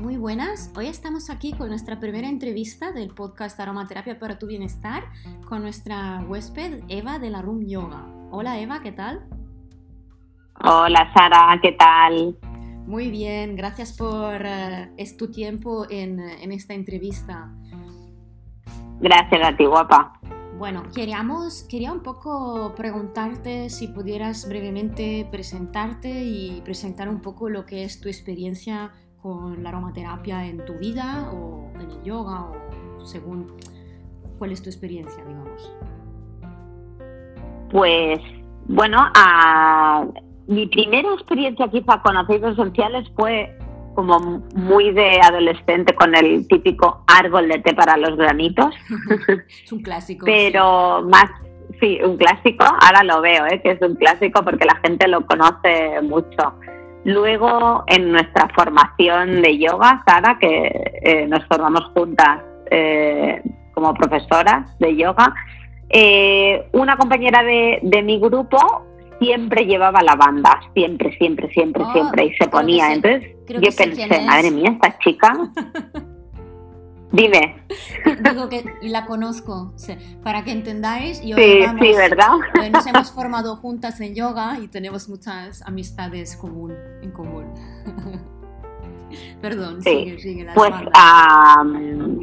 muy buenas. Hoy estamos aquí con nuestra primera entrevista del podcast Aromaterapia para tu Bienestar con nuestra huésped Eva de la Room Yoga. Hola Eva, ¿qué tal? Hola Sara, ¿qué tal? Muy bien, gracias por uh, tu tiempo en, en esta entrevista. Gracias a ti, guapa. Bueno, queríamos, quería un poco preguntarte si pudieras brevemente presentarte y presentar un poco lo que es tu experiencia con la aromaterapia en tu vida o en el yoga o según cuál es tu experiencia, digamos. Pues bueno, a... mi primera experiencia quizá con aceites esenciales fue como muy de adolescente con el típico árbol de té para los granitos. es un clásico. Pero más, sí, un clásico, ahora lo veo, ¿eh? que es un clásico porque la gente lo conoce mucho. Luego, en nuestra formación de yoga, Sara, que eh, nos formamos juntas eh, como profesoras de yoga, eh, una compañera de, de mi grupo siempre llevaba la banda, siempre, siempre, siempre, Oh, siempre, y se ponía. Entonces creo yo pensé, madre mía, esta chica. Dime, Digo que la conozco. Para que entendáis, yo sí, vamos, sí, ¿verdad? eh, nos hemos formado juntas en yoga y tenemos muchas amistades común, en común. Perdón, Sí, sigue, sigue la Pues am,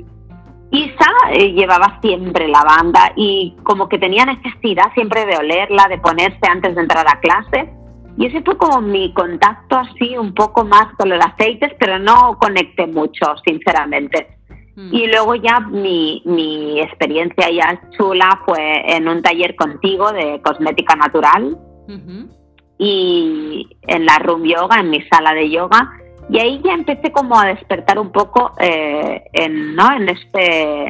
Isa eh, llevaba siempre la banda y como que tenía necesidad siempre de olerla, de ponerse antes de entrar a clase. Y ese fue como mi contacto así un poco más con los aceites, pero no conecté mucho, sinceramente. Mm. Y luego ya mi, mi experiencia ya chula fue en un taller contigo de cosmética natural y en la room yoga, en mi sala de yoga. Y ahí ya empecé como a despertar un poco eh, en, ¿no? en, este,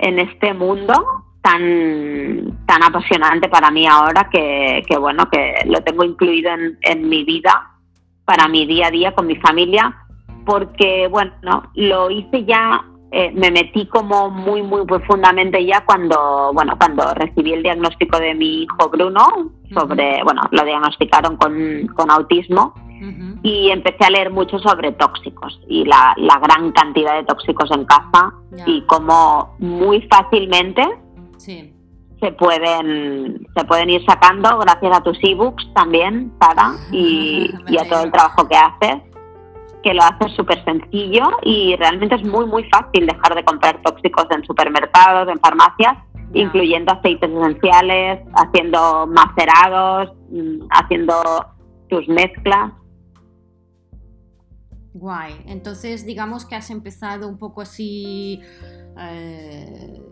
en este mundo tan, tan apasionante para mí ahora que, que, bueno, que lo tengo incluido en, en mi vida, para mi día a día con mi familia, porque bueno, lo hice ya, eh, me metí como muy, muy profundamente ya cuando, bueno, cuando recibí el diagnóstico de mi hijo Bruno, sobre, bueno, lo diagnosticaron con, con autismo y empecé a leer mucho sobre tóxicos y la, la gran cantidad de tóxicos en casa y cómo muy fácilmente Sí. se pueden se pueden ir sacando gracias a tus ebooks también, Sara, y, y a todo el trabajo que haces, que lo haces súper sencillo y realmente es muy muy fácil dejar de comprar tóxicos en supermercados, en farmacias, incluyendo aceites esenciales, haciendo macerados, mm, haciendo tus mezclas. Guay. Entonces, digamos que has empezado un poco así. eh,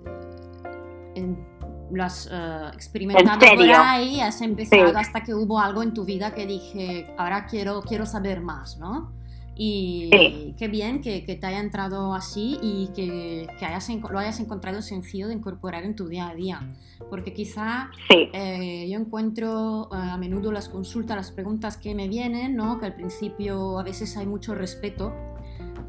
en- lo has eh, experimentado por ahí, has empezado Sí. hasta que hubo algo en tu vida que dije, ahora quiero, quiero saber más, ¿no? Y Sí. qué bien que, que te haya entrado así y que, que hayas, lo hayas encontrado sencillo de incorporar en tu día a día. Porque quizá Sí, eh, yo encuentro eh, a menudo las consultas, las preguntas que me vienen, ¿no? que al principio a veces hay mucho respeto,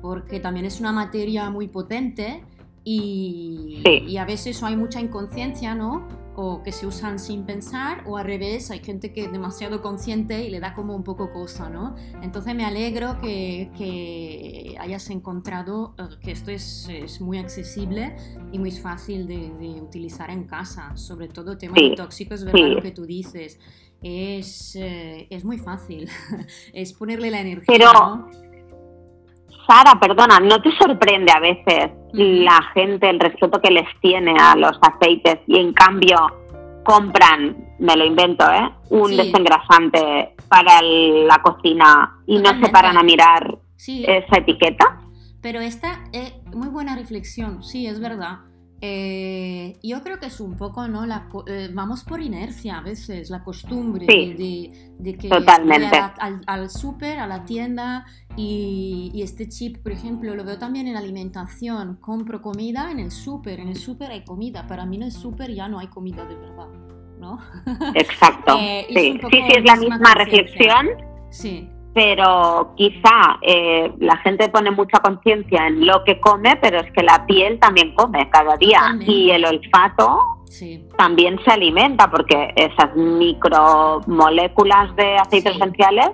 porque también es una materia muy potente y, Sí. y a veces hay mucha inconsciencia, ¿no? O que se usan sin pensar, o al revés, hay gente que es demasiado consciente y le da como un poco cosa, ¿no? Entonces me alegro que, que hayas encontrado eh, que esto es, es muy accesible y muy fácil de, de utilizar en casa, sobre todo tema Sí, de tóxicos, ¿verdad? sí. Lo que tú dices. Es, eh, es muy fácil, es ponerle la energía, Pero- ¿no? Sara, perdona, ¿no te sorprende a veces. La gente, el respeto que les tiene a los aceites y en cambio compran, me lo invento, ¿eh? Un Sí. desengrasante para el- la cocina y no se paran a mirar Sí, esa etiqueta? Pero esta es muy buena reflexión, sí, es verdad. Eh, yo creo que es un poco, ¿no? La, eh, vamos por inercia a veces, la costumbre Sí, de, de- que totalmente. a al, al súper, a la tienda y, y este chip, por ejemplo, lo veo también en alimentación. Compro comida en el súper, en el súper hay comida. Para mí en el súper ya no hay comida de verdad, ¿no? Exacto. Eh, sí. sí, sí, es la misma reflexión, Sí, pero quizá eh, la gente pone mucha conciencia en lo que come, pero es que la piel también come cada día. Y el olfato sí, también se alimenta porque esas micromoléculas de aceites Sí. esenciales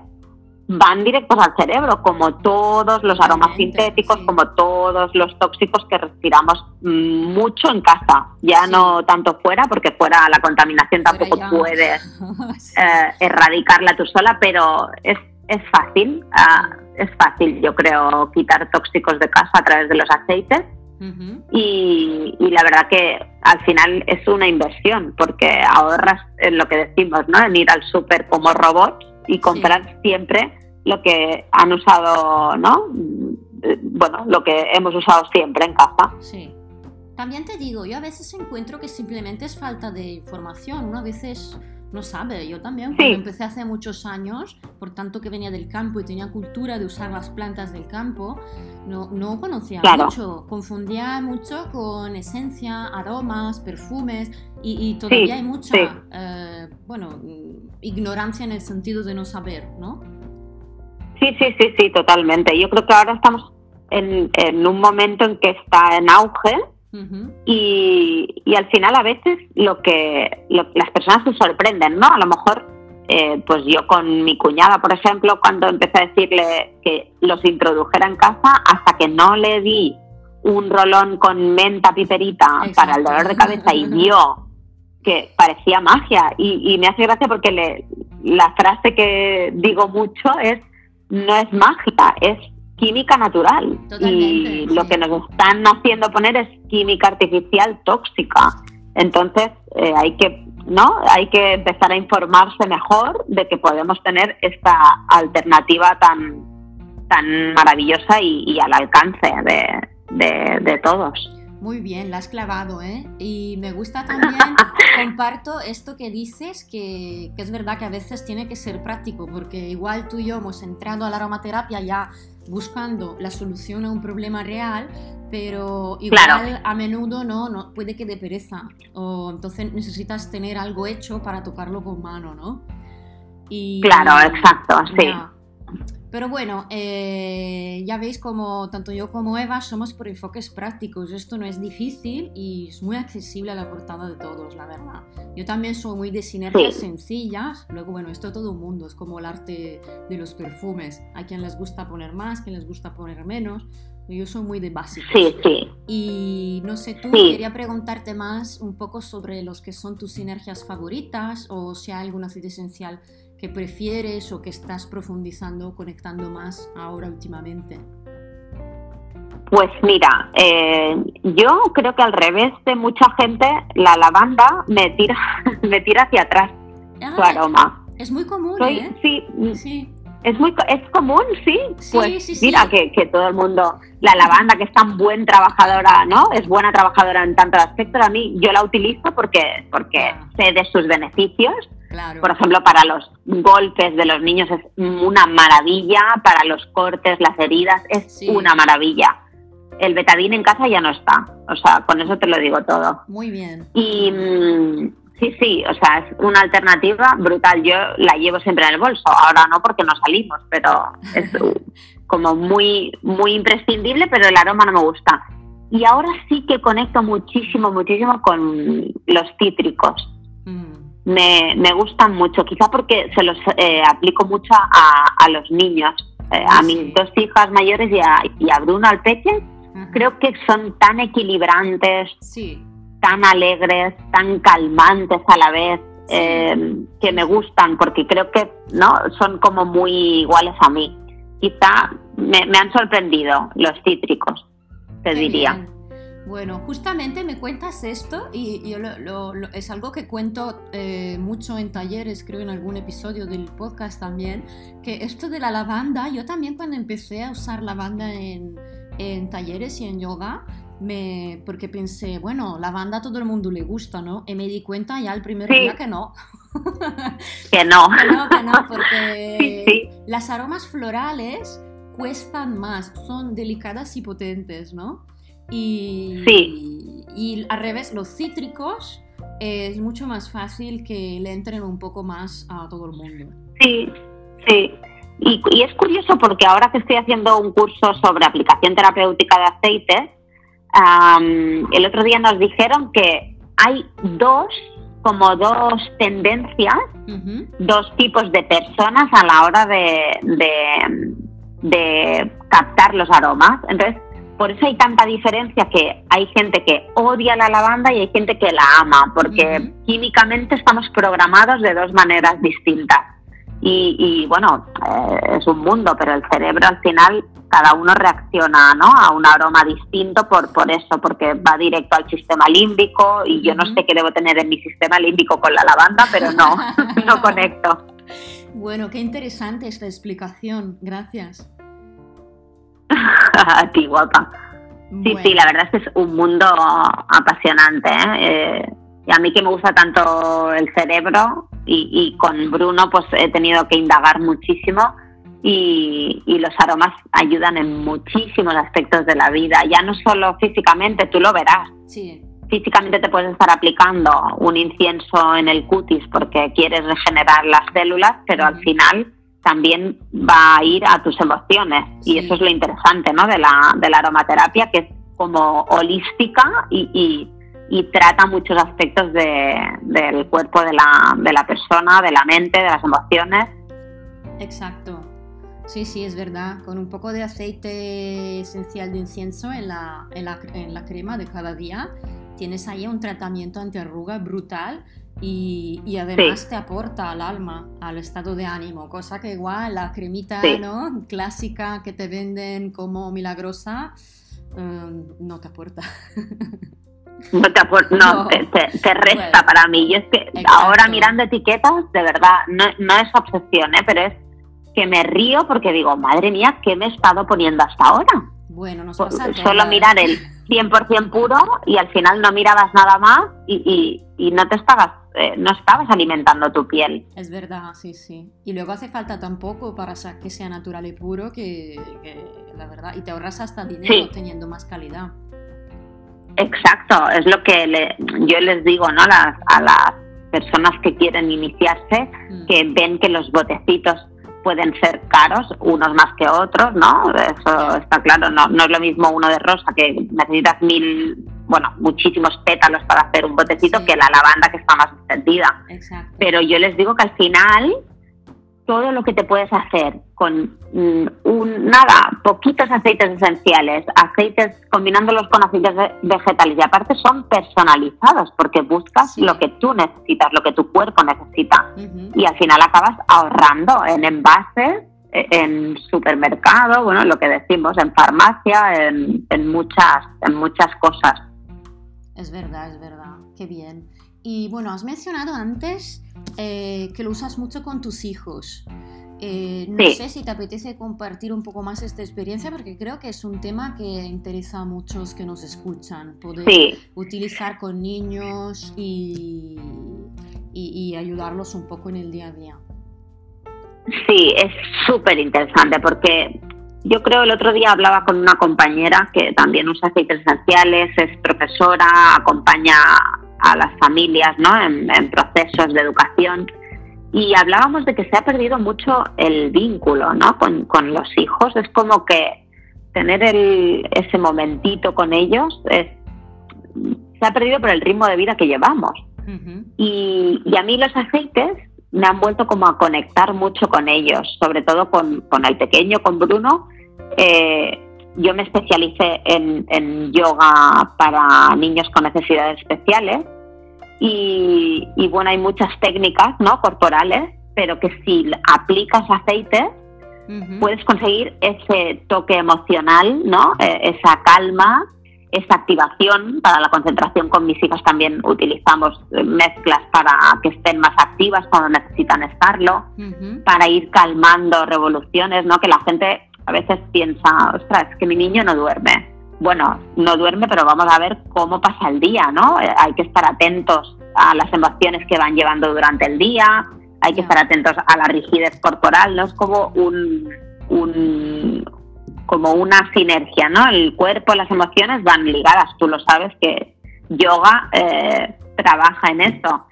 van directos al cerebro, como todos los aromas sintéticos, como todos los tóxicos que respiramos mm, mucho en casa, ya no tanto fuera, porque fuera la contaminación tampoco puedes eh, erradicarla tú sola, pero es, es fácil, ah, es fácil yo creo quitar tóxicos de casa a través de los aceites. y, y, la verdad que al final es una inversión porque ahorras en lo que decimos, ¿no? En ir al súper como robots y comprar siempre lo que han usado, ¿no? Bueno, lo que hemos usado siempre en casa. Sí. También te digo, yo a veces encuentro que simplemente es falta de información, ¿no? A veces no sabe. Yo también, cuando empecé hace muchos años, por tanto que venía del campo y tenía cultura de usar las plantas del campo, no, no conocía mucho. Confundía mucho con esencia, aromas, perfumes y, todavía hay mucha, eh, bueno, ignorancia en el sentido de no saber, ¿no? Sí, sí, sí, sí, totalmente. Yo creo que ahora estamos en, en un momento en que está en auge y, y, al final a veces lo que las personas se sorprenden, ¿no? A lo mejor, eh, pues yo con mi cuñada, por ejemplo, cuando empecé a decirle que los introdujera en casa, hasta que no le di un rolón con menta piperita para el dolor de cabeza y vio que parecía magia. Y, y me hace gracia porque le, la frase que digo mucho es no es mágica, es química natural. y lo que nos están haciendo poner es química artificial tóxica. Entonces eh, hay que no hay que empezar a informarse mejor de que podemos tener esta alternativa tan tan maravillosa y, al alcance de, de todos. Muy bien, la has clavado, ¿eh? Y me gusta también, comparto esto que dices, que, es verdad que a veces tiene que ser práctico, porque igual tú y yo hemos entrado a la aromaterapia ya buscando la solución a un problema real, pero igual a menudo no, no, puede que de pereza, o entonces necesitas tener algo hecho para tocarlo con mano, ¿no? Y, claro, exacto, sí. Pero bueno, eh, ya veis como tanto yo como Eva somos por enfoques prácticos. Esto no es difícil y es muy accesible a la portada de todos, la verdad. Yo también soy muy de sinergias sencillas. Luego, bueno, esto todo el mundo es como el arte de los perfumes. Hay quien les gusta poner más, quien les gusta poner menos. Yo soy muy de básicos. Sí, sí. Y no sé, tú quería preguntarte más un poco sobre los que son tus sinergias favoritas o si hay algún aceite esencial que prefieres o que estás profundizando, conectando más ahora últimamente? Pues mira, eh, yo creo que al revés de mucha gente, la lavanda me tira, me tira hacia atrás su ah, aroma. Es muy común, ¿eh? Sí, sí. Es muy es común, sí. pues mira que, que, todo el mundo, la lavanda que es tan buen trabajadora, ¿no? Es buena trabajadora en tanto aspecto. A mí yo la utilizo porque porque ah. sé de sus beneficios por ejemplo, para los golpes de los niños es una maravilla, para los cortes, las heridas, es una maravilla. El betadín en casa ya no está, o sea, con eso te lo digo todo. Muy bien. Y mm, sí, sí, o sea, es una alternativa brutal. Yo la llevo siempre en el bolso, ahora no porque no salimos, pero es como muy, muy imprescindible, pero el aroma no me gusta. Y ahora sí que conecto muchísimo, muchísimo con los cítricos. Mm me, me gustan mucho, quizá porque se los eh, aplico mucho a, a los niños, eh, a mis dos hijas mayores y a, y a Bruno al pequeño. Creo que son tan equilibrantes, tan alegres, tan calmantes a la vez, eh, que me gustan porque creo que no son como muy iguales a mí. Quizá me, me han sorprendido los cítricos, te diría. Bueno, justamente me cuentas esto y, yo es algo que cuento eh, mucho en talleres, creo en algún episodio del podcast también, que esto de la lavanda, yo también cuando empecé a usar lavanda en, en talleres y en yoga, me, porque pensé, bueno, lavanda a todo el mundo le gusta, ¿no? Y me di cuenta ya el primer día que no. que no. no, que no, porque las aromas florales cuestan más, son delicadas y potentes, ¿no? Y, y al revés, los cítricos es mucho más fácil que le entren un poco más a todo el mundo. Sí, sí. Y, es curioso porque ahora que estoy haciendo un curso sobre aplicación terapéutica de aceite, el otro día nos dijeron que hay dos, como dos tendencias dos tipos de personas a la hora de, de, captar los aromas. Entonces, por eso hay tanta diferencia que hay gente que odia la lavanda y hay gente que la ama, porque químicamente estamos programados de dos maneras distintas. Y, bueno, eh, es un mundo, pero el cerebro al final cada uno reacciona ¿no? a un aroma distinto por, por eso, porque va directo al sistema límbico y yo no sé qué debo tener en mi sistema límbico con la lavanda, pero no, no conecto. Bueno, qué interesante esta explicación, gracias. a ti, guapa. Sí, sí, la verdad es que es un mundo apasionante. ¿eh? Eh, y a mí que me gusta tanto el cerebro y, y con Bruno pues he tenido que indagar muchísimo y, los aromas ayudan en muchísimos aspectos de la vida, ya no solo físicamente, tú lo verás. Físicamente te puedes estar aplicando un incienso en el cutis porque quieres regenerar las células, pero al final también va a ir a tus emociones y eso es lo interesante ¿no? de, la, de la aromaterapia, que es como holística y, y, trata muchos aspectos de, del cuerpo de la, de la persona, de la mente, de las emociones. Exacto. Sí, sí, es verdad. Con un poco de aceite esencial de incienso en la, en la, en la crema de cada día, tienes ahí un tratamiento antiarruga brutal y, y además te aporta al alma, al estado de ánimo, cosa que igual la cremita ¿no? clásica que te venden como milagrosa em, no te aporta. No te aporta, no, Te, resta para mí. Y es que ahora mirando etiquetas, de verdad, no, no es obsesión, ¿eh? pero es que me río porque digo, madre mía, ¿qué me he estado poniendo hasta ahora? Bueno, nos pasa Solo mirar el 100% puro y al final no mirabas nada más y, y, no te estabas eh, no estabas alimentando tu piel. Es verdad, sí, sí. Y luego hace falta tampoco para que sea natural y puro que, la verdad, y te ahorras hasta dinero teniendo más calidad. Exacto, es lo que yo les digo ¿no? las, a las personas que quieren iniciarse, mm. que ven que los botecitos pueden ser caros, unos más que otros, ¿no? Eso está claro, no, no es lo mismo uno de rosa que necesitas mil, bueno, muchísimos pétalos para hacer un botecito que la lavanda que está más extendida. Pero yo les digo que al final todo lo que te puedes hacer con mm, un, nada, poquitos aceites esenciales, aceites combinándolos con aceites vegetales y aparte son personalizados porque buscas lo que tú necesitas, lo que tu cuerpo necesita y al final acabas ahorrando en envases, e, en supermercado, bueno, lo que decimos, en farmacia, en, en muchas, en muchas cosas. Es verdad, es verdad, qué bien. Y bueno, has mencionado antes eh, que lo usas mucho con tus hijos. Eh, no sé si te apetece compartir un poco más esta experiencia porque creo que es un tema que interesa a muchos que nos escuchan, poder utilizar con niños y, y, ayudarlos un poco en el día a día. Sí, es súper interesante porque yo creo el otro día hablaba con una compañera que también usa aceites esenciales, es profesora, acompaña a las familias ¿no? en, procesos de educación y hablábamos de que se ha perdido mucho el vínculo ¿no? con, los hijos. Es como que tener el, ese momentito con ellos se ha perdido por el ritmo de vida que llevamos. y, a mí los aceites me han vuelto como a conectar mucho con ellos, sobre todo con, con el pequeño, con Bruno. Eh, yo me especialicé en, yoga para niños con necesidades especiales y, bueno, hay muchas técnicas ¿no? corporales, pero que si aplicas aceite puedes conseguir ese toque emocional, ¿no? E, esa calma, esa activación. Para la concentración con mis hijas también utilizamos mezclas para que estén más activas cuando necesitan estarlo, para ir calmando revoluciones, ¿no? que la gente a veces piensa, ostras, es que mi niño no duerme. Bueno, no duerme, pero vamos a ver cómo pasa el día, ¿no? Eh, hay que estar atentos a las emociones que van llevando durante el día, hay que estar atentos a la rigidez corporal, ¿no? Es como un, un como una sinergia, ¿no? El cuerpo, las emociones van ligadas, tú lo sabes que yoga eh, trabaja en eso.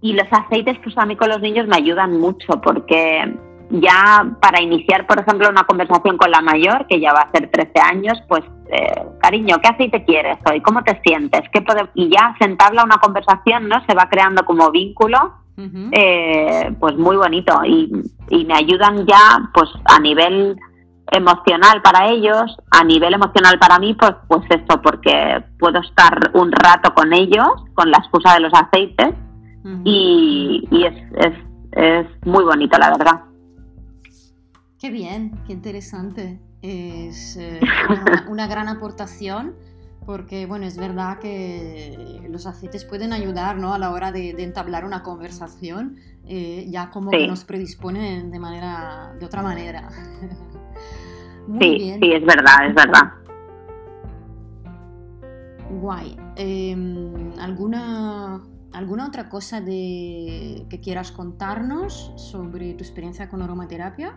Y los aceites, pues a mí con los niños me ayudan mucho porque ya para iniciar, por ejemplo, una conversación con la mayor, que ya va a ser 13 años, pues, eh, cariño, ¿qué aceite quieres hoy? ¿Cómo te sientes? ¿Qué y ya sentarla a una conversación, ¿no? Se va creando como vínculo eh, pues muy bonito y, y me ayudan ya pues a nivel emocional para ellos, a nivel emocional para mí, pues, pues eso, porque puedo estar un rato con ellos, con la excusa de los aceites, y, es, es, es, muy bonito, la verdad. Qué bien, qué interesante. Es eh, una, gran aportación porque, bueno, es verdad que los aceites pueden ayudar ¿no? a la hora de, entablar una conversación, eh, ya como que nos predisponen de, manera, de otra manera. sí, sí, es verdad, es verdad. Guay. Em, ¿Alguna ¿Alguna otra cosa de, que quieras contarnos sobre tu experiencia con aromaterapia?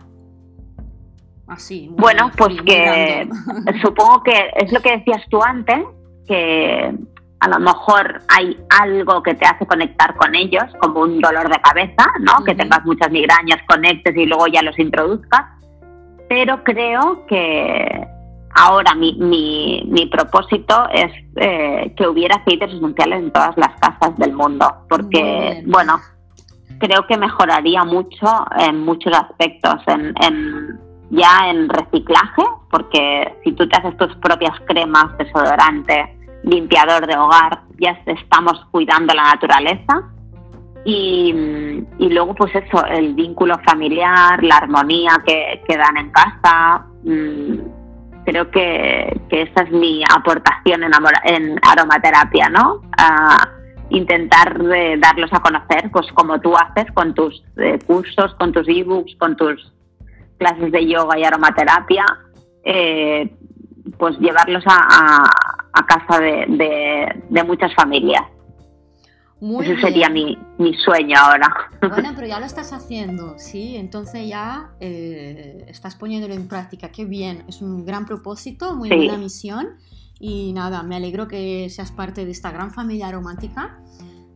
Así. bueno, pues que supongo que es lo que decías tú antes, que a lo mejor hay algo que te hace conectar con ellos, como un dolor de cabeza, ¿no? Que tengas muchas migrañas, conectes y luego ya los introduzcas pero creo que ahora mi, mi, mi propósito es eh, que hubiera aceites esenciales en todas las casas del mundo, porque, bueno, creo que mejoraría mucho en muchos aspectos, en, en, ya en reciclaje, porque si tú te haces tus propias cremas, desodorante, limpiador de hogar, ya estamos cuidando la naturaleza y, luego, pues eso, el vínculo familiar, la armonía que, que dan en casa. Mm, creo que, esa es mi aportación en, en aromaterapia, ¿no? intentar eh, darlos a conocer, pues como tú haces con tus eh, cursos, con tus ebooks, con tus clases de yoga y aromaterapia, eh, pues llevarlos a, a, casa de, de muchas familias. Ese sería mi, sueño ahora. Bueno, pero ya lo estás haciendo, ¿sí? Entonces ya eh, estás poniéndolo en práctica. Qué bien, es un gran propósito, muy buena misión. Y nada, me alegro que seas parte de esta gran familia romántica.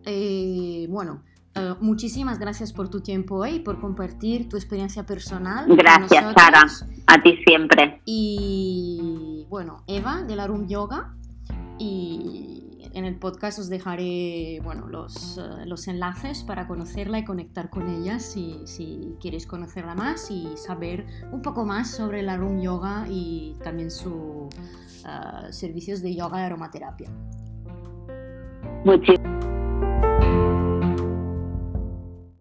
Eh, bueno, eh, muchísimas gracias por tu tiempo hoy y por compartir tu experiencia personal. Gracias, Sara. A ti siempre. Y bueno, Eva de la Room Yoga. Y en el podcast os dejaré bueno, los, eh, los enlaces para conocerla y conectar con ella si, si, queréis conocerla más y saber un poco más sobre la Room Yoga y también sus uh, servicios de yoga y aromaterapia. Muchísimas